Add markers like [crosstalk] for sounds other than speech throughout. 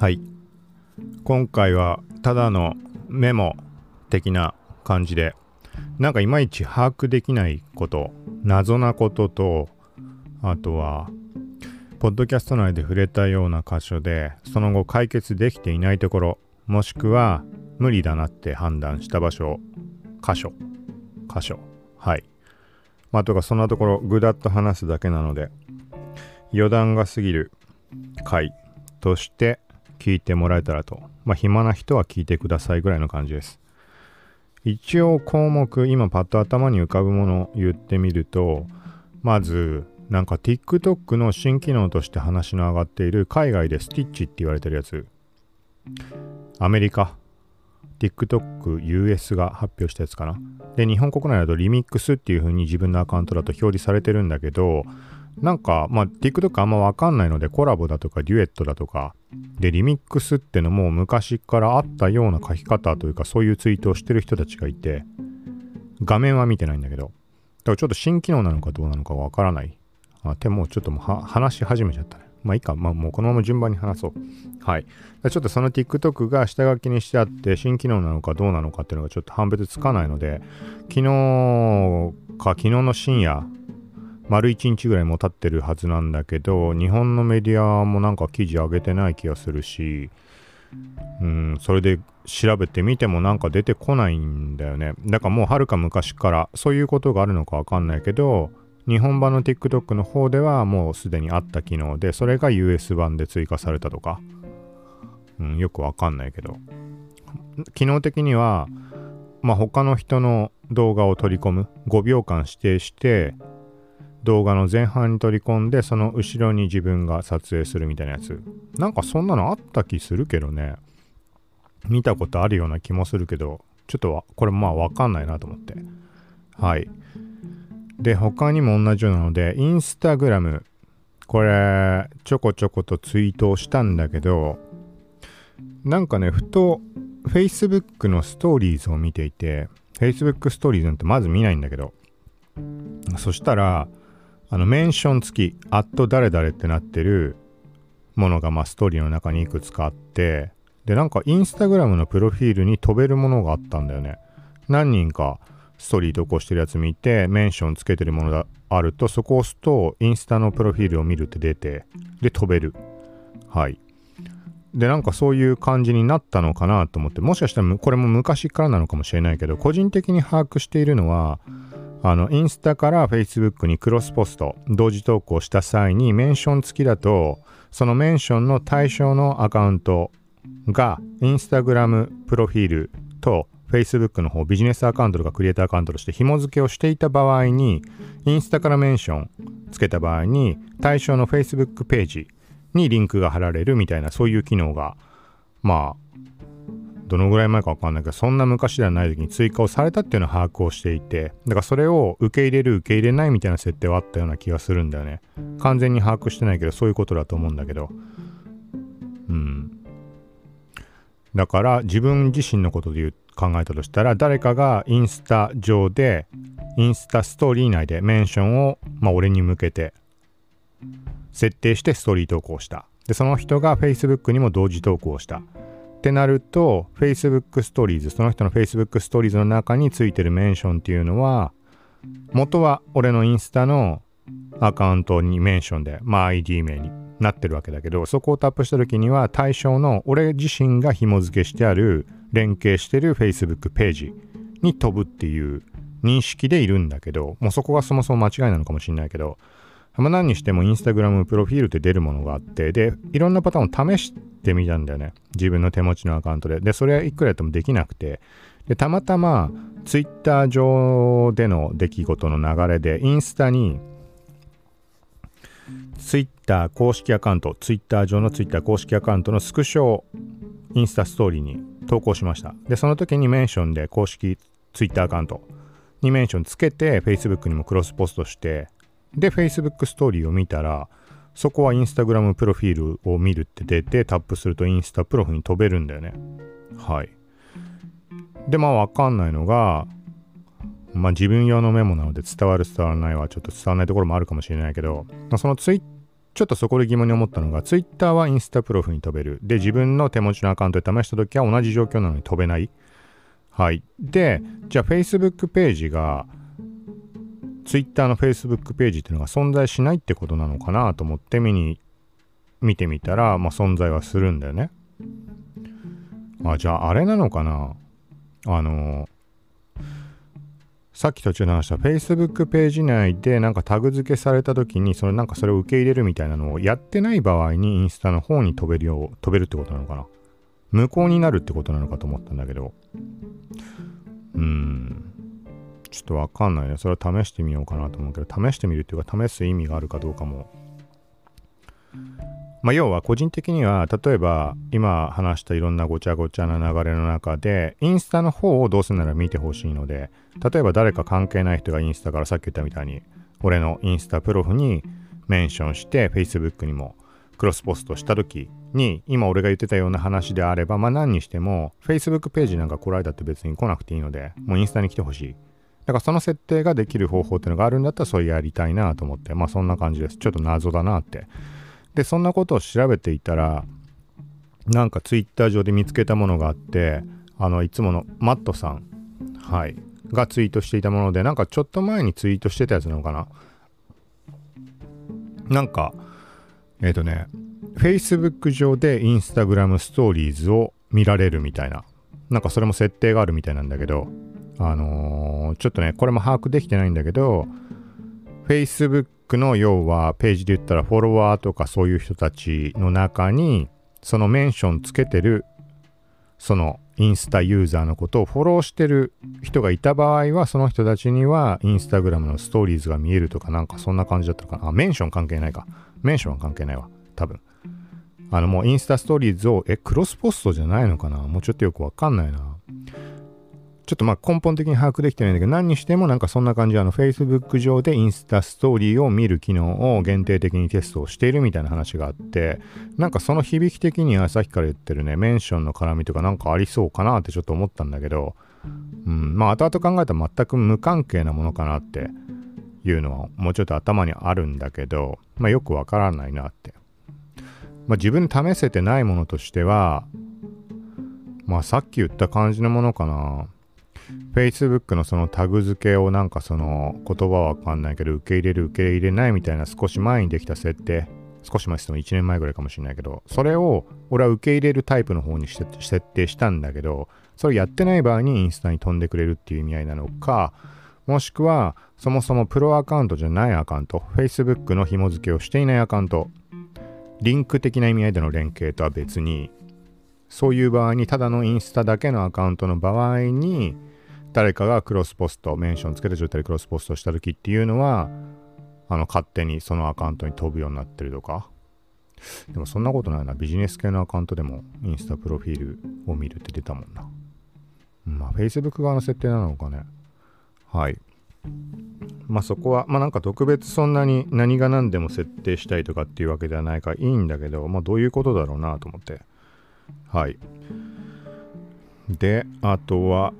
はい。今回はただのメモ的な感じでなんかいまいち把握できないこと謎なこととあとはポッドキャスト内で触れたような箇所でその後解決できていないところもしくは無理だなって判断した場所箇所。箇所。はい。まあとかそんなところぐだっと話すだけなので余談が過ぎる回として聞いてもらえたらと。まあ暇な人は聞いてくださいぐらいの感じです。一応項目今パッと頭に浮かぶもの言ってみるとまずなんか TikTok の新機能として話の上がっている海外でスティッチって言われてるやつ。アメリカ。TikTokUS が発表したやつかな。で日本国内だとリミックスっていう風に自分のアカウントだと表示されてるんだけどなんかまあ TikTok あんまわかんないのでコラボだとかデュエットだとかでリミックスってのも昔からあったような書き方というかそういうツイートをしてる人たちがいて画面は見てないんだけどだからちょっと新機能なのかどうなのかわからないあでもちょっともう話し始めちゃったね。まあいいか、まあもうこのまま順番に話そう。はい。ちょっとその TikTok が下書きにしてあって新機能なのかどうなのかっていうのがちょっと判別つかないので、昨日か昨日の深夜、丸1日ぐらいも経ってるはずなんだけど、日本のメディアもなんか記事上げてない気がするし、うん、それで調べてみてもなんか出てこないんだよね。だからもうはるか昔からそういうことがあるのかわかんないけど、日本版の TikTok の方ではもうすでにあった機能で、それが US 版で追加されたとか、うん、よくわかんないけど、機能的には、まあ、他の人の動画を取り込む、5秒間指定して、動画の前半に取り込んで、その後ろに自分が撮影するみたいなやつ。なんかそんなのあった気するけどね。見たことあるような気もするけど、ちょっとこれまあわかんないなと思って。はい。で、他にも同じようなので、インスタグラム、これ、ちょこちょことツイートをしたんだけど、なんかね、ふと、Facebook のストーリーズを見ていて、Facebook ストーリーズなんてまず見ないんだけど、そしたら、あの、メンション付き、アット誰々ってなってるものが、まあ、ストーリーの中にいくつかあって、で、なんか、インスタグラムのプロフィールに飛べるものがあったんだよね。何人か、ストーリー投稿してるやつ見て、メンションつけてるものがあると、そこを押すと、インスタのプロフィールを見るって出て、で、飛べる。はい。で、なんかそういう感じになったのかなと思って、もしかしたらこれも昔からなのかもしれないけど、個人的に把握しているのは、あの、インスタから Facebook にクロスポスト、同時投稿した際にメンション付きだと、そのメンションの対象のアカウントが、インスタグラムプロフィールと Facebook の方、ビジネスアカウントとかクリエイターアカウントとして紐付けをしていた場合に、インスタからメンションつけた場合に、対象の Facebook ページにリンクが貼られるみたいな、そういう機能が、まあ、どのぐらい前かわかんないけど、そんな昔ではない時に追加をされたっていうのを把握をしていて、だからそれを受け入れる、受け入れないみたいな設定はあったような気がするんだよね。完全に把握してないけど、そういうことだと思うんだけど。うん。だから自分自身のことで言う考えたとしたら誰かがインスタ上でインスタストーリー内でメンションを、まあ、俺に向けて設定してストーリー投稿したでその人が Facebook にも同時投稿したってなると Facebook ストーリーズその人の Facebook ストーリーズの中についてるメンションっていうのは元は俺のインスタのアカウントにメンションで、まあ、ID 名になってるわけだけどそこをタップした時には対象の俺自身が紐付けしてある連携してる Facebook ページに飛ぶっていう認識でいるんだけど、もうそこがそもそも間違いなのかもしれないけど、まあ、何にしてもインスタグラムプロフィールって出るものがあって、で、いろんなパターンを試してみたんだよね。自分の手持ちのアカウントで。で、それはいくらやってもできなくて、で、たまたま Twitter 上での出来事の流れで、インスタに Twitter 公式アカウント、Twitter 上の Twitter 公式アカウントのスクショをインスタストーリーに投稿しました。で、その時にメンションで公式 Twitter アカウントにメンションつけて Facebook にもクロスポストして、で、Facebook ストーリーを見たら、そこは Instagram プロフィールを見るって出て、タップするとインスタプロフに飛べるんだよね。はい。で、まあわかんないのが、まあ自分用のメモなので伝わる伝わらないはちょっと伝わらないところもあるかもしれないけど、まあ、その Twitter ちょっとそこで疑問に思ったのが、Twitter はインスタプロフに飛べる。で、自分の手持ちのアカウントで試したときは同じ状況なのに飛べない。はい。で、じゃあ Facebook ページが、Twitter の Facebook ページっていうのが存在しないってことなのかなと思って見に、見てみたら、まあ存在はするんだよね。あ、じゃああれなのかな？あのさっき途中で話した Facebook ページ内でなんかタグ付けされた時にそれなんかそれを受け入れるみたいなのをやってない場合にインスタの方に飛べるよう飛べるってことなのかな？無効になるってことなのかと思ったんだけど。うん。ちょっとわかんないね。それは試してみようかなと思うけど試してみるっていうか試す意味があるかどうかも。まあ、要は個人的には例えば今話したいろんなごちゃごちゃな流れの中でインスタの方をどうせなら見てほしいので例えば誰か関係ない人がインスタからさっき言ったみたいに俺のインスタプロフにメンションして Facebook にもクロスポストした時に今俺が言ってたような話であればまあ何にしても Facebook ページなんか来られたって別に来なくていいのでもうインスタに来てほしい。だからその設定ができる方法っていうのがあるんだったらそれやりたいなと思ってまあそんな感じです。ちょっと謎だなって。でそんなことを調べていたらなんかツイッター上で見つけたものがあってあのいつものマットさんはいがツイートしていたものでなんかちょっと前にツイートしてたやつなのかな。なんかえっ、ー、とね Facebook 上で Instagram ストーリーズを見られるみたいな。なんかそれも設定があるみたいなんだけどあのー、ちょっとねこれも把握できてないんだけど Facebook の要はページで言ったらフォロワーとかそういう人たちの中にそのメンションつけてるそのインスタユーザーのことをフォローしてる人がいた場合はその人たちにはインスタグラムのストーリーズが見えるとかなんかそんな感じだったかな。あメンション関係ないか。メンションは関係ないわ。多分。あのもうインスタストーリーズをえクロスポストじゃないのかな。もうちょっとよくわかんないな。ちょっとまあ根本的に把握できてないんだけど、何にしてもなんかそんな感じで、あの、Facebook 上でインスタストーリーを見る機能を限定的にテストをしているみたいな話があって、なんかその響き的にはさっきから言ってるね、メンションの絡みとかなんかありそうかなってちょっと思ったんだけど、うん、まあ後々考えたら全く無関係なものかなっていうのはもうちょっと頭にあるんだけど、まあよくわからないなって。まあ自分で試せてないものとしては、まあさっき言った感じのものかな。Facebook のそのタグ付けをなんかその言葉はわかんないけど受け入れる受け入れないみたいな少し前にできた設定少し前ですと1年前ぐらいかもしれないけどそれを俺は受け入れるタイプの方に設定したんだけどそれやってない場合にインスタに飛んでくれるっていう意味合いなのかもしくはそもそもプロアカウントじゃないアカウント Facebook の紐付けをしていないアカウントリンク的な意味合いでの連携とは別にそういう場合にただのインスタだけのアカウントの場合に誰かがクロスポスト、メンションつけた状態でクロスポストした時っていうのは、あの、勝手にそのアカウントに飛ぶようになってるとか。でもそんなことないな。ビジネス系のアカウントでもインスタプロフィールを見るって出たもんな。まあ、Facebook 側の設定なのかね。はい。まあそこは、まあなんか特別そんなに何が何でも設定したいとかっていうわけではないからいいんだけど、まあどういうことだろうなと思って。はい。で、あとは、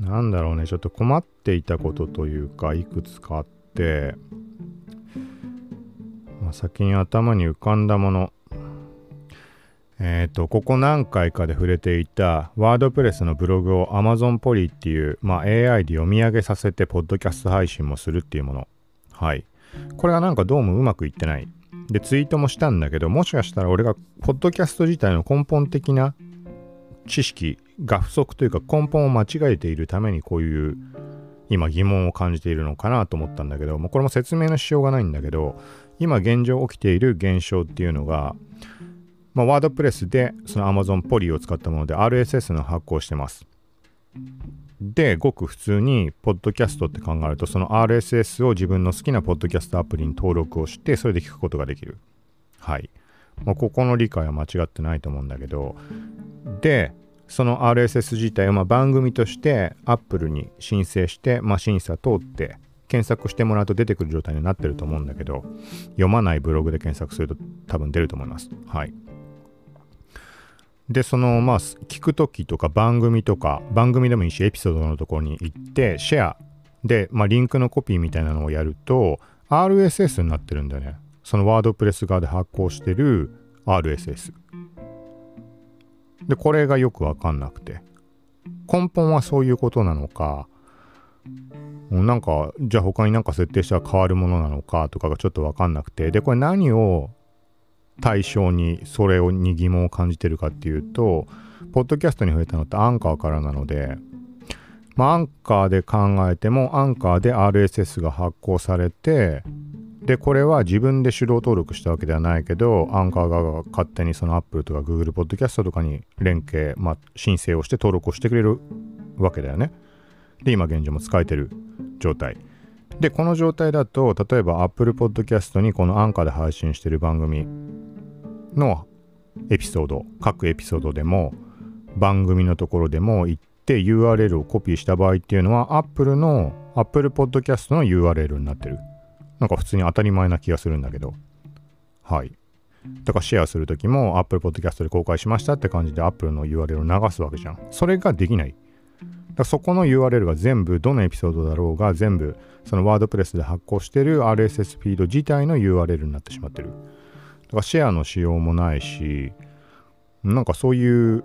なんだろうね、ちょっと困っていたことというか、いくつかあって、まあ、先に頭に浮かんだもの、えっ、ー、と、ここ何回かで触れていた、ワードプレスのブログを Amazon ポリっていう、まあ、AI で読み上げさせて、ポッドキャスト配信もするっていうもの。はい。これがなんかどうもうまくいってない。で、ツイートもしたんだけど、もしかしたら俺が、ポッドキャスト自体の根本的な知識が不足というか根本を間違えているためにこういう今疑問を感じているのかなと思ったんだけどもうこれも説明のしようがないんだけど今現状起きている現象っていうのがまあ、ワードプレスでその Amazon ポリを使ったもので RSS の発行してます。で、ごく普通に、ポッドキャストって考えると、その RSS を自分の好きなポッドキャストアプリに登録をして、それで聞くことができる。はい。まあ、ここの理解は間違ってないと思うんだけど、で、その RSS 自体をま番組として Apple に申請して、まあ、審査通って検索してもらうと出てくる状態になってると思うんだけど読まないブログで検索すると多分出ると思います。はい。で、そのまあ聞くときとか番組とか番組でもいいしエピソードのところに行ってシェアで、まあ、リンクのコピーみたいなのをやると RSS になってるんだよね。そのワードプレス側で発行してる RSS。で、これがよくわかんなくて。根本はそういうことなのか、なんか、じゃあ他になんか設定したら変わるものなのかとかがちょっとわかんなくて、で、これ何を対象にそれをに疑問を感じてるかっていうと、ポッドキャストに増えたのってアンカーからなので、まあ、アンカーで考えても、アンカーで RSS が発行されて、で、これは自分で手動登録したわけではないけど、アンカー側が勝手にその Apple とか Google Podcast とかに連携、まあ、申請をして登録をしてくれるわけだよね。で、今現状も使えてる状態。で、この状態だと、例えば Apple Podcast にこのアンカーで配信してる番組のエピソード、各エピソードでも、番組のところでも行って URL をコピーした場合っていうのは Apple の Apple Podcast の URL になってる。なんか普通に当たり前な気がするんだけど。はい。だからシェアするときも Apple Podcast で公開しましたって感じで Apple の URL を流すわけじゃん。それができない。だそこの URL が全部どのエピソードだろうが全部そのワードプレスで発行してる RSS フィード自体の URL になってしまってる。だからシェアの仕様もないし、なんかそういう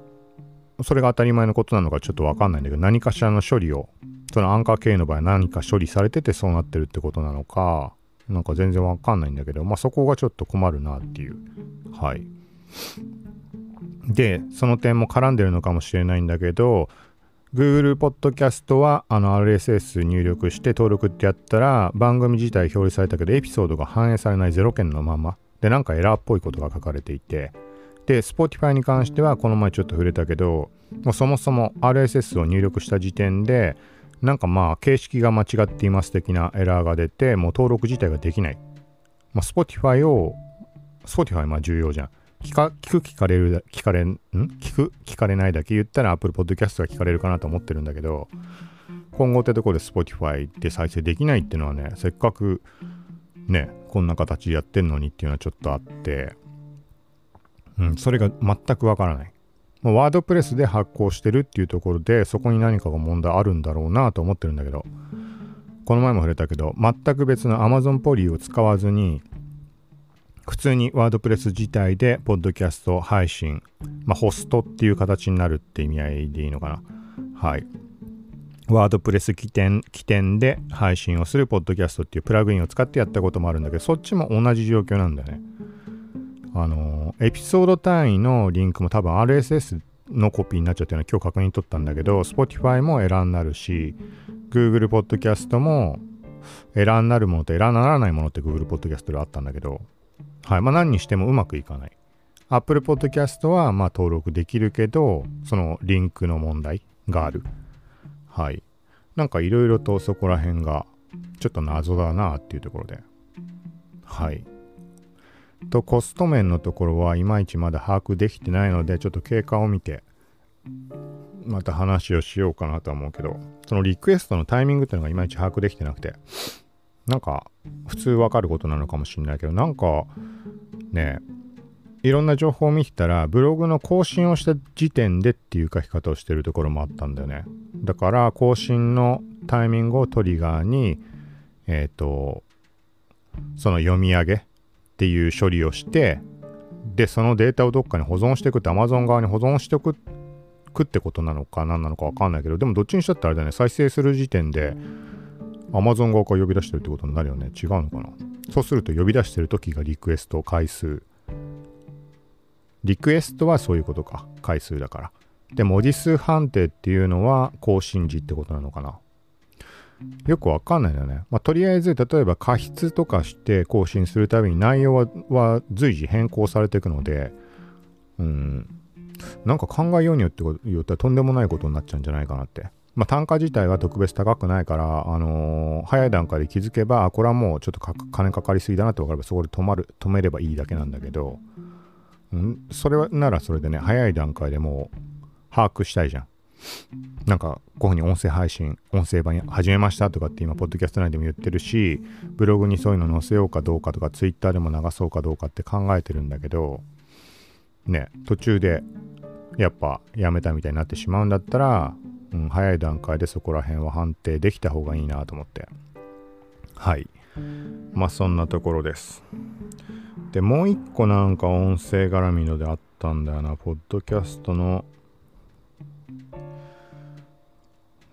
それが当たり前のことなのかちょっとわかんないんだけど、何かしらの処理を、そのアンカー系の場合何か処理されててそうなってるってことなのか、なんか全然わかんないんだけど、まあそこがちょっと困るなっていう。はい。で、その点も絡んでるのかもしれないんだけど、Google Podcast はあの RSS 入力して登録ってやったら番組自体表示されたけどエピソードが反映されない0件のままでなんかエラーっぽいことが書かれていてで、Spotify に関してはこの前ちょっと触れたけど、もうそもそも RSS を入力した時点で、なんかまあ形式が間違っています的なエラーが出て、もう登録自体ができない。まあ、Spotify を、Spotify まあ重要じゃん。聞か聞く聞かれる、聞かれん、聞く？聞かれないだけ言ったら Apple Podcast が聞かれるかなと思ってるんだけど、今後ってところで Spotify で再生できないっていうのはね、せっかくね、こんな形でやってんのにっていうのはちょっとあって、うん、それが全くわからない。ワードプレスで発行してるっていうところで、そこに何かが問題あるんだろうなと思ってるんだけど、この前も触れたけど、全く別の Amazon ポリーを使わずに、普通にワードプレス自体で、ポッドキャスト配信、まあ、ホストっていう形になるって意味合いでいいのかな。はい。ワードプレス起点、起点で配信をするポッドキャストっていうプラグインを使ってやったこともあるんだけど、そっちも同じ状況なんだよね。あの、エピソード単位のリンクも多分 RSS のコピーになっちゃってるのは今日確認取ったんだけど、Spotify もエラーになるし、Google Podcast もエラーになるものとエラーにならないものって Google Podcast であったんだけど、はい。まあ何にしてもうまくいかない。Apple Podcast はまあ登録できるけど、そのリンクの問題がある。はい。なんかいろいろとそこら辺がちょっと謎だなっていうところで。はい。とコスト面のところはいまいちまだ把握できてないのでちょっと経過を見てまた話をしようかなとは思うけどそのリクエストのタイミングっていうのがいまいち把握できてなくてなんか普通わかることなのかもしれないけどなんかねいろんな情報を見てたらブログの更新をした時点でっていう書き方をしてるところもあったんだよね。だから更新のタイミングをトリガーにえっ、ー、とその読み上げっていう処理をして、で、そのデータをどっかに保存していくって Amazon 側に保存しておくってことなのか何なのかわかんないけど、でもどっちにしたってあれだね、再生する時点で Amazon 側から呼び出してるってことになるよね。違うのかなそうすると呼び出してる時がリクエスト回数。リクエストはそういうことか。回数だから。で、文字数判定っていうのは更新時ってことなのかなよくわかんないんだよね。まあ、とりあえず、例えば過失とかして更新するたびに内容は随時変更されていくので、うん、なんか考えようによって言ったらとんでもないことになっちゃうんじゃないかなって。まあ、単価自体は特別高くないから、あのー、早い段階で気づけば、これはもうちょっと金かかりすぎだなって分かれば、そこで止まる、止めればいいだけなんだけど、うん、それはならそれでね、早い段階でもう把握したいじゃん。なんか、こういうふうに音声配信、音声版始めましたとかって今、ポッドキャスト内でも言ってるし、ブログにそういうの載せようかどうかとか、ツイッターでも流そうかどうかって考えてるんだけど、ね、途中で、やっぱやめたみたいになってしまうんだったら、うん、早い段階でそこら辺は判定できた方がいいなと思って。はい。まあそんなところです。で、もう一個なんか音声絡みのであったんだよな。ポッドキャストの、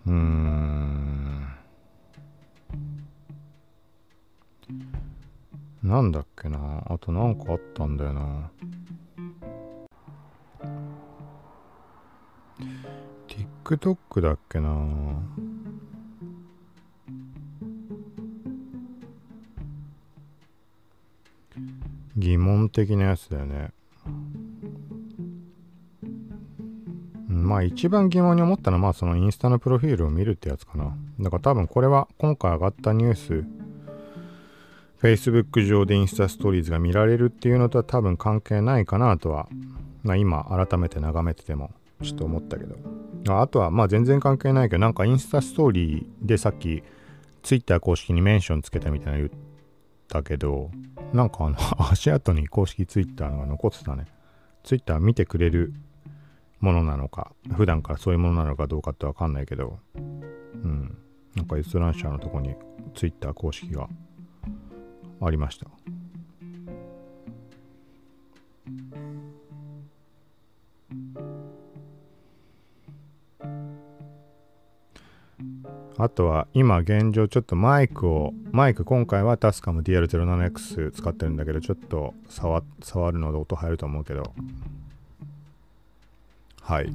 うーん。なんだっけな。あとなんかあったんだよな。TikTok だっけな。疑問的なやつだよね。まあ一番疑問に思ったのはまあそのインスタのプロフィールを見るってやつかな。だから多分これは今回上がったニュース、Facebook 上でインスタストーリーズが見られるっていうのとは多分関係ないかなとは、まあ今改めて眺めててもちょっと思ったけど。あとはまあ全然関係ないけどなんかインスタストーリーでさっき Twitter 公式にメンションつけたみたいな言ったけどなんかあの [laughs] 足跡に公式ツイッターが残ってたね。ツイッター見てくれるものなのか、普段からそういうものなのかどうかってわかんないけど、うん。なんか閲覧者のとこにツイッター公式がありました。あとは今現状ちょっとマイクを、マイク今回はタスカム DL07X 使ってるんだけど、ちょっと触触るので音入ると思うけど、はい。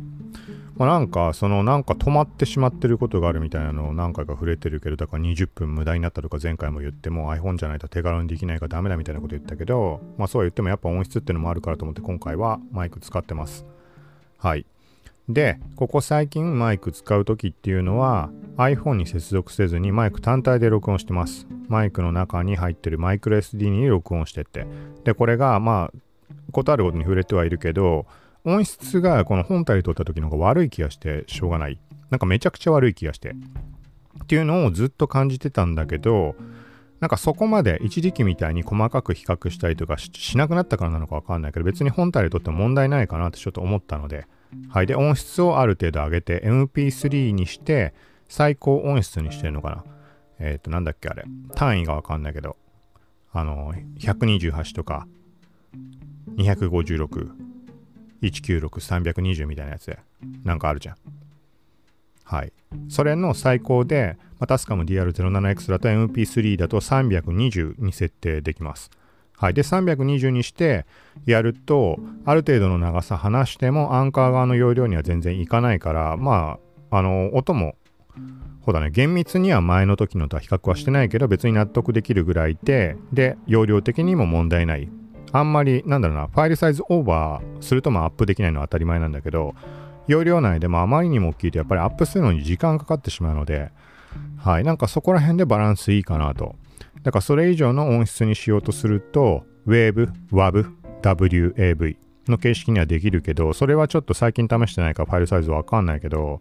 まあ、なんか、そのなんか止まってしまってることがあるみたいなのを何回か触れてるけど、だから20分無駄になったとか前回も言っても iPhone じゃないと手軽にできないからダメだみたいなこと言ったけど、まあそうは言ってもやっぱ音質っていうのもあるからと思って今回はマイク使ってます。はい。で、ここ最近マイク使う時っていうのは iPhone に接続せずにマイク単体で録音してます。マイクの中に入ってるマイクロ SD に録音してって。で、これがまあ、ことあることに触れてはいるけど、音質がこの本体で撮った時の方が悪い気がしてしょうがない。なんかめちゃくちゃ悪い気がして。っていうのをずっと感じてたんだけど、なんかそこまで一時期みたいに細かく比較したりとかしなくなったからなのかわかんないけど、別に本体で撮っても問題ないかなってちょっと思ったので、はい。で、音質をある程度上げて MP3 にして、最高音質にしてるのかな。えっ、ー、と、なんだっけあれ。単位がわかんないけど、あの、128とか、256、196、320みたいなやつで、なんかあるじゃん。はい。それの最高で、まあ、タスカム DR07X だと MP3 だと320に設定できます。はい。で、320にしてやると、ある程度の長さ離しても、アンカー側の容量には全然いかないから、まあ、あの、音も、ほだね、厳密には前の時のとは比較はしてないけど、別に納得できるぐらいで、で、容量的にも問題ない。あんまり、なんだろうな、ファイルサイズオーバーするとまアップできないのは当たり前なんだけど、容量内でもあまりにも大きいとやっぱりアップするのに時間かかってしまうので、はい、なんかそこら辺でバランスいいかなと。だからそれ以上の音質にしようとすると、Wave、WAV、WAV の形式にはできるけど、それはちょっと最近試してないからファイルサイズわかんないけど、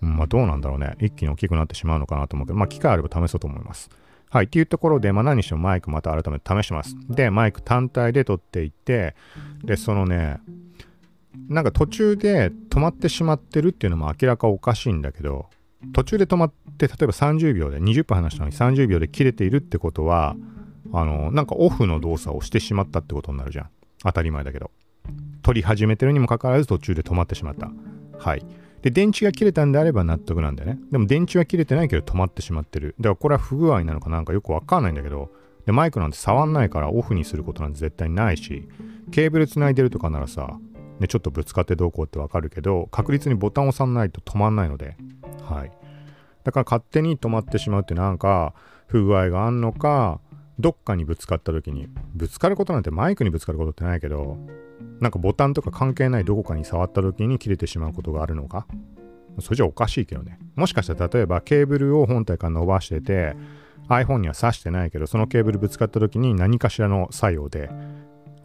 まあどうなんだろうね。一気に大きくなってしまうのかなと思うけど、まあ機会あれば試そうと思います。はい。っていうところで、まあ何してもマイクまた改めて試します。で、マイク単体で撮っていって、で、そのね、なんか途中で止まってしまってるっていうのも明らかおかしいんだけど、途中で止まって、例えば30秒で、20分話したのに30秒で切れているってことは、あの、なんかオフの動作をしてしまったってことになるじゃん。当たり前だけど。撮り始めてるにもかかわらず途中で止まってしまった。はい。で、電池が切れたんであれば納得なんだよね。でも電池は切れてないけど止まってしまってる。だからこれは不具合なのかなんかよくわかんないんだけど、で、マイクなんて触んないからオフにすることなんて絶対ないし、ケーブル繋いでるとかならさ、ね、ちょっとぶつかってどうこうってわかるけど、確実にボタンを押さないと止まんないので、はい。だから勝手に止まってしまうってなんか不具合があんのか、どっかにぶつかった時に、ぶつかることなんてマイクにぶつかることってないけど、なんかボタンとか関係ないどこかに触った時に切れてしまうことがあるのか？それじゃおかしいけどね。もしかしたら例えばケーブルを本体から伸ばしてて、iPhone には挿してないけど、そのケーブルぶつかった時に何かしらの作用で、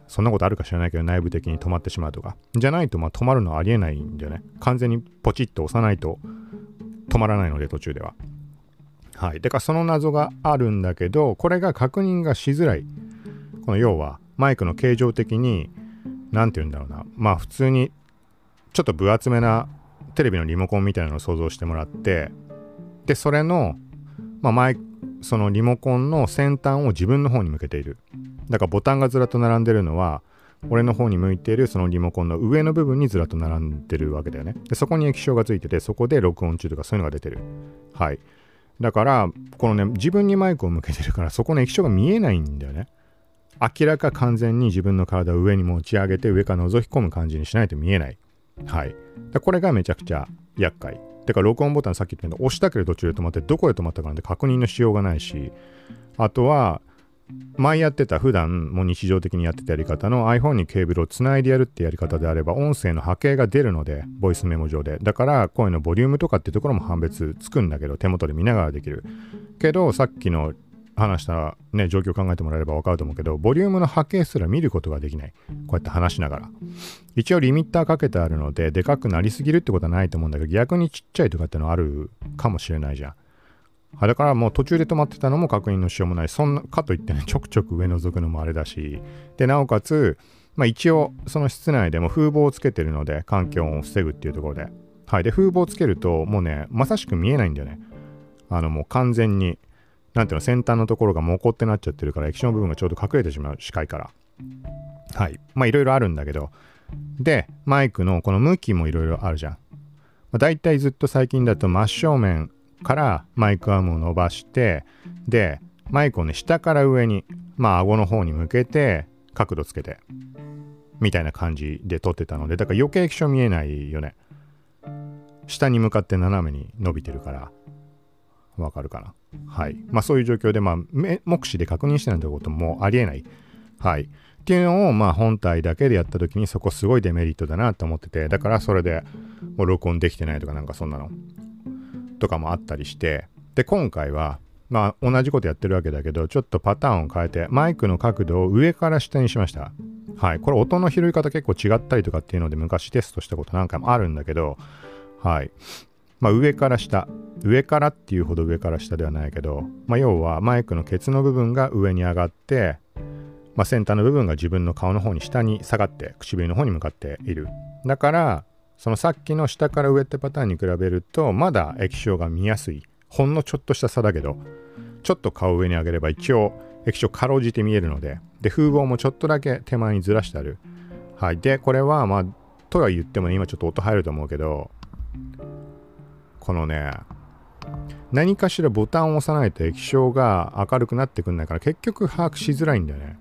そんなことあるか知らないけど内部的に止まってしまうとか。じゃないとまあ止まるのはありえないんだよね。完全にポチッと押さないと止まらないので途中では。はい。だからその謎があるんだけど、これが確認がしづらい。この要は、マイクの形状的に、何て言うんだろうな。まあ普通に、ちょっと分厚めなテレビのリモコンみたいなのを想像してもらってでそれの、まあ、前そのリモコンの先端を自分の方に向けているだからボタンがずらっと並んでるのは俺の方に向いているそのリモコンの上の部分にずらっと並んでるわけだよねでそこに液晶がついててそこで録音中とかそういうのが出てるはいだからこのね自分にマイクを向けてるからそこの液晶が見えないんだよね。明らか完全に自分の体を上に持ち上げて上から覗き込む感じにしないと見えない。はい。これがめちゃくちゃ厄介。てか録音ボタンさっき言ったように押したけど途中で止まってどこで止まったかなんて確認のしようがないしあとは前やってた普段も日常的にやってたやり方の iPhone にケーブルをつないでやるってやり方であれば音声の波形が出るのでボイスメモ上で。だから声のボリュームとかってところも判別つくんだけど手元で見ながらできる。けどさっきの話したね状況考えてもらえれば分かると思うけどボリュームの波形すら見ることができない。こうやって話しながら。一応リミッターかけてあるのででかくなりすぎるってことはないと思うんだけど逆にちっちゃいとかってのあるかもしれないじゃん。はい、だからもう途中で止まってたのも確認のしようもない。そんな、かといってね、[laughs] ちょくちょく上覗くのもあれだし、で、なおかつ、まあ一応、その室内でも風防をつけてるので、環境音を防ぐっていうところで。はい。で、風防をつけると、もうね、まさしく見えないんだよね。あの、もう完全に、なんていうの、先端のところがモコってなっちゃってるから、液晶の部分がちょうど隠れてしまう、視界から。はい。まあいろいろあるんだけど、で、マイクのこの向きもいろいろあるじゃん。まあ、大体ずっと最近だと真正面からマイクアームを伸ばしてでマイクをね下から上にまあ顎の方に向けて角度つけてみたいな感じで撮ってたのでだから余計液晶見えないよね。下に向かって斜めに伸びてるからわかるかな。はい。まあそういう状況でまあ目視で確認してないってこともありえない。はい。っていうのをまあ本体だけでやった時にそこすごいデメリットだなと思っててだからそれでもう録音できてないとかなんかそんなのとかもあったりしてで今回はまあ同じことやってるわけだけどちょっとパターンを変えてマイクの角度を上から下にしました。はい。これ音の拾い方結構違ったりとかっていうので昔テストしたことなんかもあるんだけどはい。まあ上から下。上からっていうほど上から下ではないけど、まあ、要はマイクのケツの部分が上に上がってまあ、先端の部分が自分の顔の方に下に下がって唇の方に向かっている。だからそのさっきの下から上ってパターンに比べるとまだ液晶が見やすい。ほんのちょっとした差だけどちょっと顔上に上げれば一応液晶かろうじて見えるのでで風防もちょっとだけ手前にずらしてある。はい。でこれはまあとは言っても、ね、今ちょっと音入ると思うけどこのね何かしらボタンを押さないと液晶が明るくなってくんないから結局把握しづらいんだよね。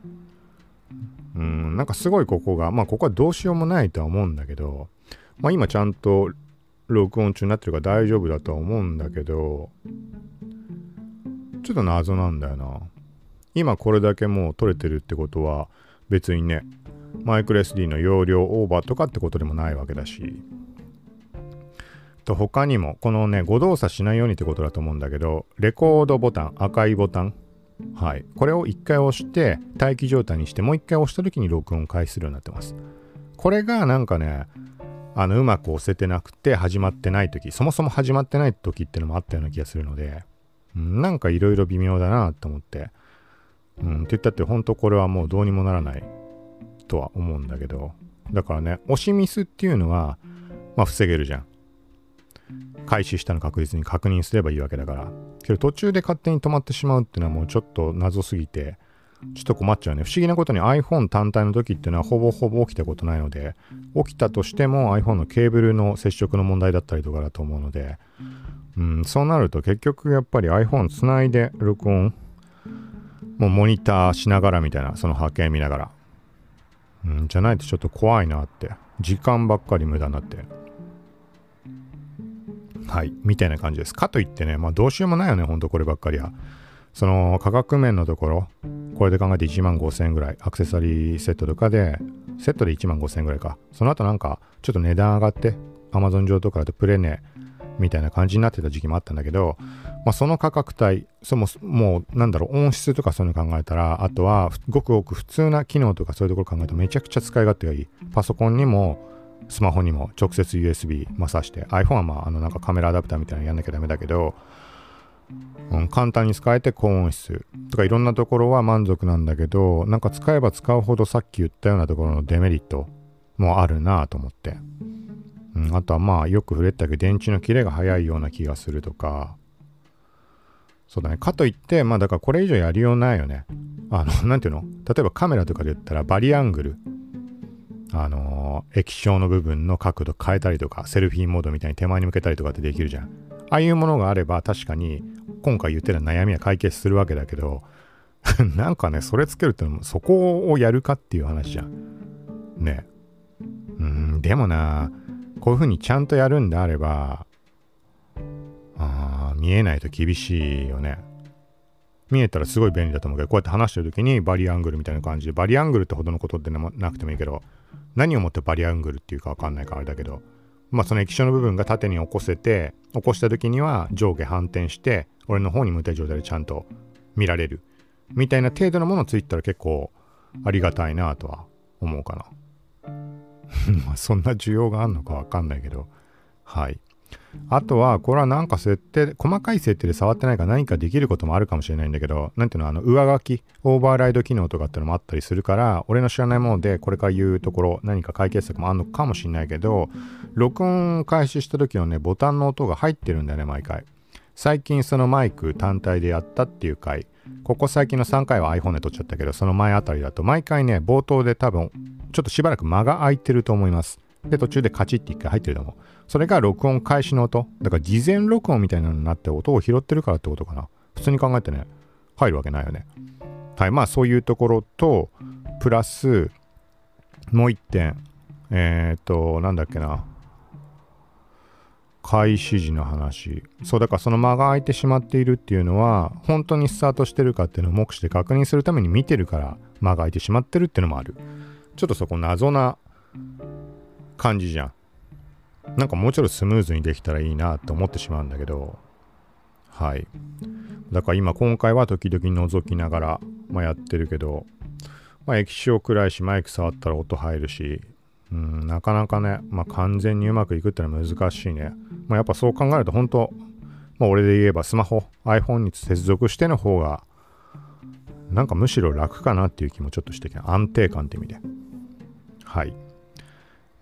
うん。なんかすごいここがまあここはどうしようもないとは思うんだけどまあ今ちゃんと録音中になってるから大丈夫だとは思うんだけど、ちょっと謎なんだよな。今これだけもう撮れてるってことは別にね、マイクロ SD の容量オーバーとかってことでもないわけだし。と他にもこのね誤動作しないようにってことだと思うんだけどレコードボタン赤いボタンはいこれを1回押して待機状態にしてもう1回押した時に録音開始するようになってますこれがなんかねあのうまく押せてなくて始まってない時そもそも始まってない時ってのもあったような気がするので、うん、なんかいろいろ微妙だなと思って。うんって言ったって本当これはもうどうにもならないとは思うんだけど。だからね押しミスっていうのはまあ防げるじゃん。開始したの確実に確認すればいいわけだから。けど途中で勝手に止まってしまうっていうのはもうちょっと謎すぎてちょっと困っちゃうね。不思議なことに iPhone 単体の時っていうのはほぼほぼ起きたことないので、起きたとしても iPhone のケーブルの接触の問題だったりとかだと思うので、うん、そうなると結局やっぱり iPhone つないで録音、もうモニターしながらみたいな、その波形見ながら。うん、じゃないとちょっと怖いなって。時間ばっかり無駄になって。はい、みたいな感じです。かといってね、まあどうしようもないよね、ほんとこればっかりは。その価格面のところ、これで考えて1万5000円ぐらい、アクセサリーセットとかで、セットで1万5000円ぐらいか。その後なんか、ちょっと値段上がって、Amazon 上とかだとプレネみたいな感じになってた時期もあったんだけど、まあ、その価格帯、そももうなんだろう、音質とかそういうの考えたら、あとはごくごく普通な機能とかそういうところ考えるとめちゃくちゃ使い勝手がいい。パソコンにもスマホにも直接 USB まさして、iPhone はまああのなんかカメラアダプターみたいなのやんなきゃダメだけど、うん、簡単に使えて高音質とかいろんなところは満足なんだけどなんか使えば使うほどさっき言ったようなところのデメリットもあるなと思って。うん、あとはまあよく触れたけど電池の切れが早いような気がするとか。そうだね。かといってまあだからこれ以上やりようないよね。あの [laughs] 何ていうの？例えばカメラとかで言ったらバリアングル。あの、液晶の部分の角度変えたりとかセルフィーモードみたいに手前に向けたりとかってできるじゃん。ああいうものがあれば確かに今回言ってる悩みは解決するわけだけど [laughs] なんかねそれつけるってのもそこをやるかっていう話じゃん。ね。うんでもなこういうふうにちゃんとやるんであればあ見えないと厳しいよね。見えたらすごい便利だと思うけどこうやって話してる時にバリアングルみたいな感じでバリアングルってほどのことってなくてもいいけど何をもってバリアングルっていうかわかんないからあれだけどまあその液晶の部分が縦に起こせて起こした時には上下反転して俺の方に向いた状態でちゃんと見られるみたいな程度のものついたら結構ありがたいなとは思うかな。[laughs] そんな需要があるのかわかんないけどはい。あとは、これはなんか設定、細かい設定で触ってないから何かできることもあるかもしれないんだけど、なんていうの、あの、上書き、オーバーライド機能とかってのもあったりするから、俺の知らないもので、これから言うところ、何か解決策もあるのかもしれないけど、録音開始した時のね、ボタンの音が入ってるんだよね、毎回。最近そのマイク単体でやったっていう回、ここ最近の3回は iPhone で撮っちゃったけど、その前あたりだと、毎回ね、冒頭で多分、ちょっとしばらく間が空いてると思います。で、途中でカチッって一回入ってると思う。それが録音開始の音。だから事前録音みたいなのになって音を拾ってるからってことかな。普通に考えてね、入るわけないよね。はい、まあそういうところと、プラス、もう一点、えっ、ー、と、なんだっけな。開始時の話。そう、だからその間が空いてしまっているっていうのは、本当にスタートしてるかっていうのを目視で確認するために見てるから間が空いてしまってるっていうのもある。ちょっとそこ謎な感じじゃん。なんかもうちょっとスムーズにできたらいいなって思ってしまうんだけど、はい。だから今、今回は時々覗きながら、まあ、やってるけど、まあ、液晶暗いし、マイク触ったら音入るし、うん、なかなかね、まあ、完全にうまくいくってのは難しいね。まあ、やっぱそう考えると、本当まあ、俺で言えばスマホ、iPhone に接続しての方が、なんかむしろ楽かなっていう気もちょっとしてきた。安定感って意味で。はい。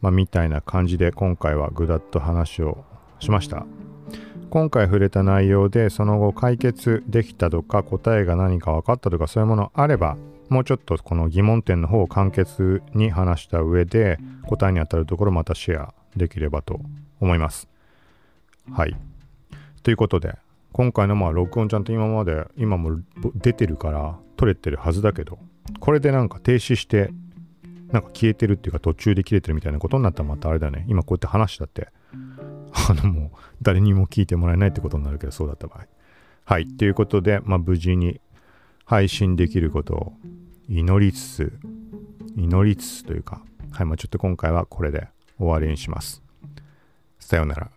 まあ、みたいな感じで今回はぐだっと話をしました。今回触れた内容でその後解決できたとか答えが何か分かったとかそういうものあればもうちょっとこの疑問点の方を簡潔に話した上で答えに当たるところまたシェアできればと思います。はい。ということで今回のまあ録音ちゃんと今まで今も出てるから撮れてるはずだけどこれでなんか停止してなんか消えてるっていうか途中で切れてるみたいなことになったらまたあれだね。今こうやって話したって、あのもう誰にも聞いてもらえないってことになるけど、そうだった場合。はい。ということで、まあ無事に配信できることを祈りつつ、祈りつつというか、はい。まあちょっと今回はこれで終わりにします。さようなら。